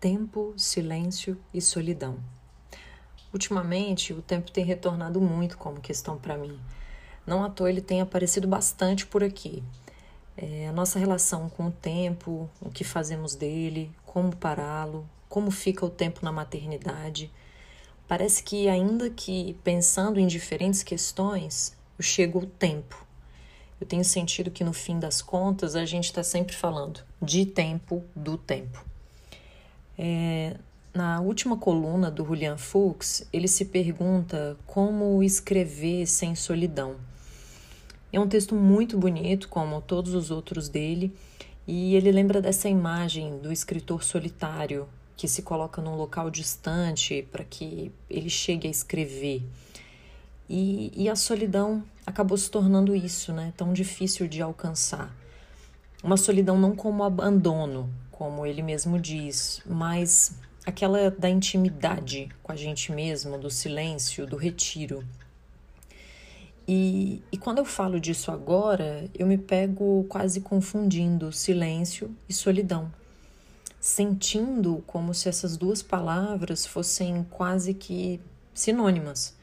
Tempo, silêncio e solidão. Ultimamente, o tempo tem retornado muito como questão para mim. Não à toa ele tem aparecido bastante por aqui. É, a nossa relação com o tempo, o que fazemos dele, como pará-lo, como fica o tempo na maternidade. Parece que, ainda que pensando em diferentes questões, eu chego tempo. Eu tenho sentido que, no fim das contas, a gente está sempre falando de tempo, do tempo. É, na última coluna do Julian Fuchs, ele se pergunta como escrever sem solidão. É um texto muito bonito, como todos os outros dele, e ele lembra dessa imagem do escritor solitário que se coloca num local distante para que ele chegue a escrever. E, e a solidão acabou se tornando isso, né? Tão difícil de alcançar. Uma solidão não como abandono, como ele mesmo diz, mas aquela da intimidade com a gente mesmo, do silêncio, do retiro. E, e quando eu falo disso agora, eu me pego quase confundindo silêncio e solidão, sentindo como se essas duas palavras fossem quase que sinônimas.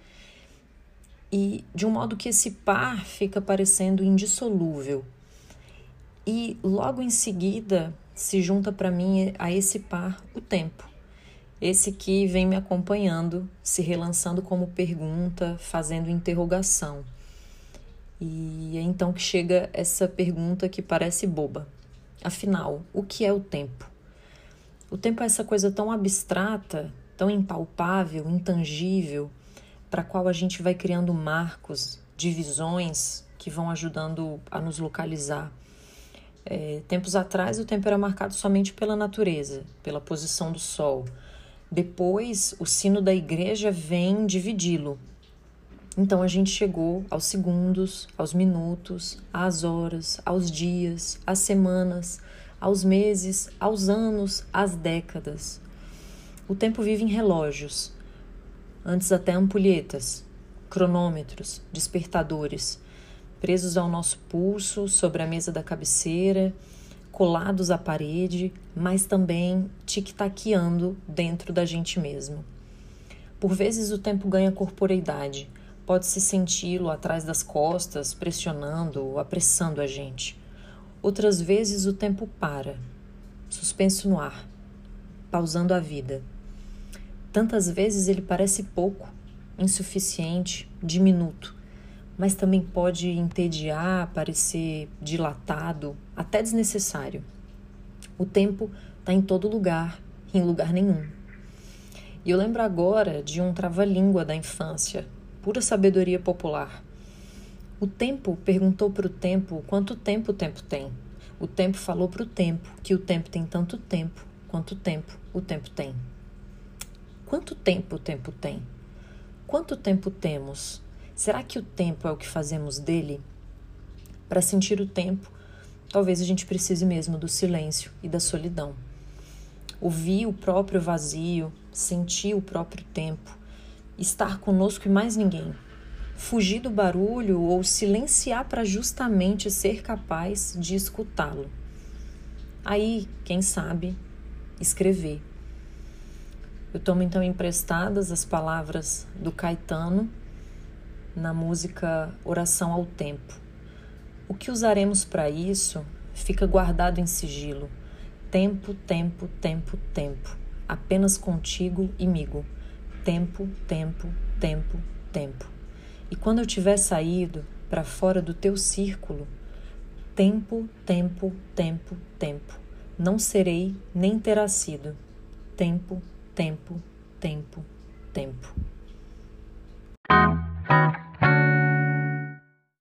E de um modo que esse par fica parecendo indissolúvel. E logo em seguida se junta para mim a esse par o tempo. Esse que vem me acompanhando, se relançando como pergunta, fazendo interrogação. E é então que chega essa pergunta que parece boba. Afinal, o que é o tempo? O tempo é essa coisa tão abstrata, tão impalpável, intangível, para a qual a gente vai criando marcos, divisões que vão ajudando a nos localizar. É, tempos atrás, o tempo era marcado somente pela natureza, pela posição do sol. Depois, o sino da igreja vem dividi-lo. Então, a gente chegou aos segundos, aos minutos, às horas, aos dias, às semanas, aos meses, aos anos, às décadas. O tempo vive em relógios, antes até ampulhetas, cronômetros, despertadores presos ao nosso pulso, sobre a mesa da cabeceira, colados à parede, mas também tic-taqueando dentro da gente mesmo. Por vezes o tempo ganha corporeidade, pode-se senti-lo atrás das costas, pressionando apressando a gente. Outras vezes o tempo para, suspenso no ar, pausando a vida. Tantas vezes ele parece pouco, insuficiente, diminuto mas também pode entediar, parecer dilatado, até desnecessário. O tempo está em todo lugar, em lugar nenhum. E eu lembro agora de um trava-língua da infância, pura sabedoria popular. O tempo perguntou para o tempo quanto tempo o tempo tem. O tempo falou para o tempo que o tempo tem tanto tempo quanto tempo o tempo tem. Quanto tempo o tempo tem? Quanto tempo temos? Será que o tempo é o que fazemos dele? Para sentir o tempo, talvez a gente precise mesmo do silêncio e da solidão. Ouvir o próprio vazio, sentir o próprio tempo, estar conosco e mais ninguém. Fugir do barulho ou silenciar para justamente ser capaz de escutá-lo. Aí, quem sabe, escrever. Eu tomo então emprestadas as palavras do Caetano na música Oração ao Tempo. O que usaremos para isso fica guardado em sigilo. Tempo, tempo, tempo, tempo. Apenas contigo e migo. Tempo, tempo, tempo, tempo. E quando eu tiver saído para fora do teu círculo, tempo, tempo, tempo, tempo. Não serei nem terá sido. Tempo, tempo, tempo, tempo.